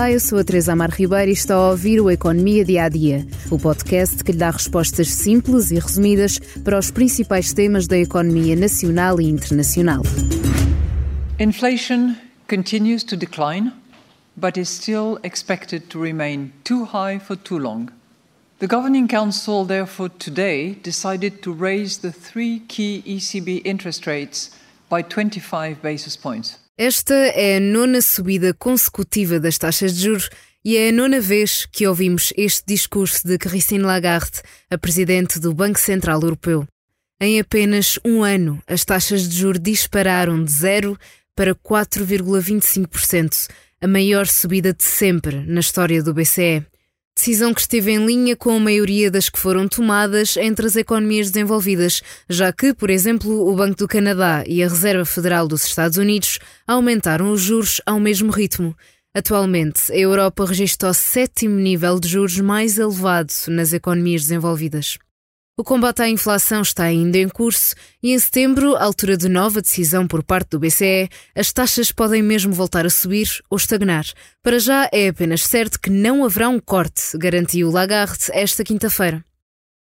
Olá, eu sou a Teresa Amar Ribeiro e está a ouvir o Economia Dia a Dia, o podcast que lhe dá respostas simples e resumidas para os principais temas da economia nacional e internacional. Inflation continues to decline, but is still expected to remain too high for too long. The Governing Council, therefore, today decided to raise the three key ECB interest rates by 25 basis points. Esta é a nona subida consecutiva das taxas de juros e é a nona vez que ouvimos este discurso de Christine Lagarde, a presidente do Banco Central Europeu. Em apenas um ano, as taxas de juros dispararam de 0 para 4,25%, a maior subida de sempre na história do BCE. Decisão que esteve em linha com a maioria das que foram tomadas entre as economias desenvolvidas, já que, por exemplo, o Banco do Canadá e a Reserva Federal dos Estados Unidos aumentaram os juros ao mesmo ritmo. Atualmente, a Europa registra o sétimo nível de juros mais elevado nas economias desenvolvidas. O combate à inflação está ainda em curso e em setembro, altura de nova decisão por parte do BCE, as taxas podem mesmo voltar a subir ou estagnar. Para já é apenas certo que não haverá um corte, garantiu Lagarde esta quinta-feira.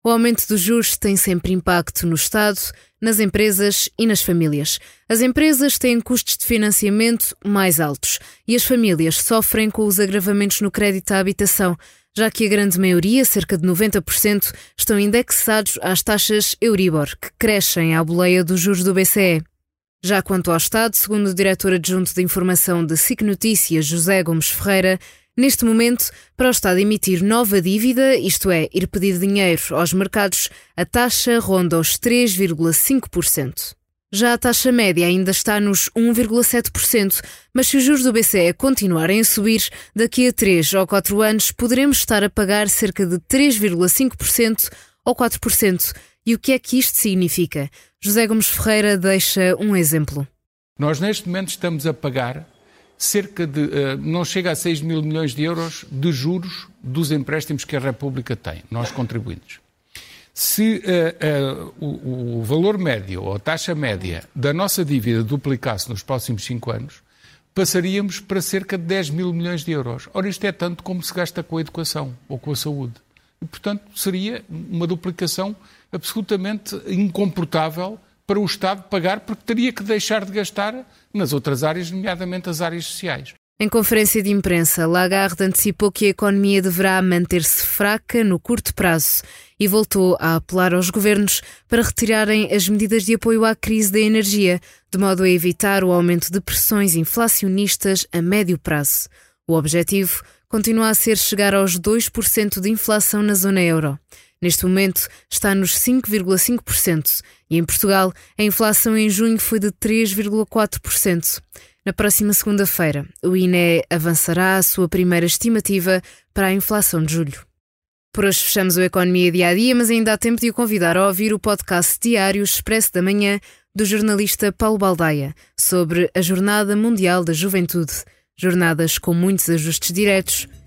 O aumento dos juros tem sempre impacto no Estado, nas empresas e nas famílias. As empresas têm custos de financiamento mais altos e as famílias sofrem com os agravamentos no crédito à habitação, já que a grande maioria, cerca de 90%, estão indexados às taxas Euribor, que crescem à boleia dos juros do BCE. Já quanto ao Estado, segundo o diretor adjunto de informação de SIC Notícias, José Gomes Ferreira, neste momento, para o Estado emitir nova dívida, isto é, ir pedir dinheiro aos mercados, a taxa ronda os 3,5%. Já a taxa média ainda está nos 1,7%, mas se os juros do BCE continuarem a subir, daqui a 3 ou 4 anos poderemos estar a pagar cerca de 3,5% ou 4%. E o que é que isto significa? José Gomes Ferreira deixa um exemplo. Nós neste momento estamos a pagar cerca de, uh, não chega a 6 mil milhões de euros de juros dos empréstimos que a República tem, nós contribuintes. Se uh, uh, o, o, valor médio ou a taxa média da nossa dívida duplicasse nos próximos cinco anos, passaríamos para cerca de 10 mil milhões de euros. Ora, isto é tanto como se gasta com a educação ou com a saúde. E, portanto, seria uma duplicação absolutamente incomportável para o Estado pagar, porque teria que deixar de gastar nas outras áreas, nomeadamente as áreas sociais. Em conferência de imprensa, Lagarde antecipou que a economia deverá manter-se fraca no curto prazo e voltou a apelar aos governos para retirarem as medidas de apoio à crise da energia, de modo a evitar o aumento de pressões inflacionistas a médio prazo. O objetivo continua a ser chegar aos 2% de inflação na zona euro. Neste momento está nos 5,5% e em Portugal a inflação em junho foi de 3,4%. Na próxima segunda-feira, o INE avançará a sua primeira estimativa para a inflação de julho. Por hoje fechamos o Economia Dia a Dia, mas ainda há tempo de o convidar a ouvir o podcast diário Expresso da Manhã do jornalista Paulo Baldaia sobre a Jornada Mundial da Juventude. Jornadas com muitos ajustes diretos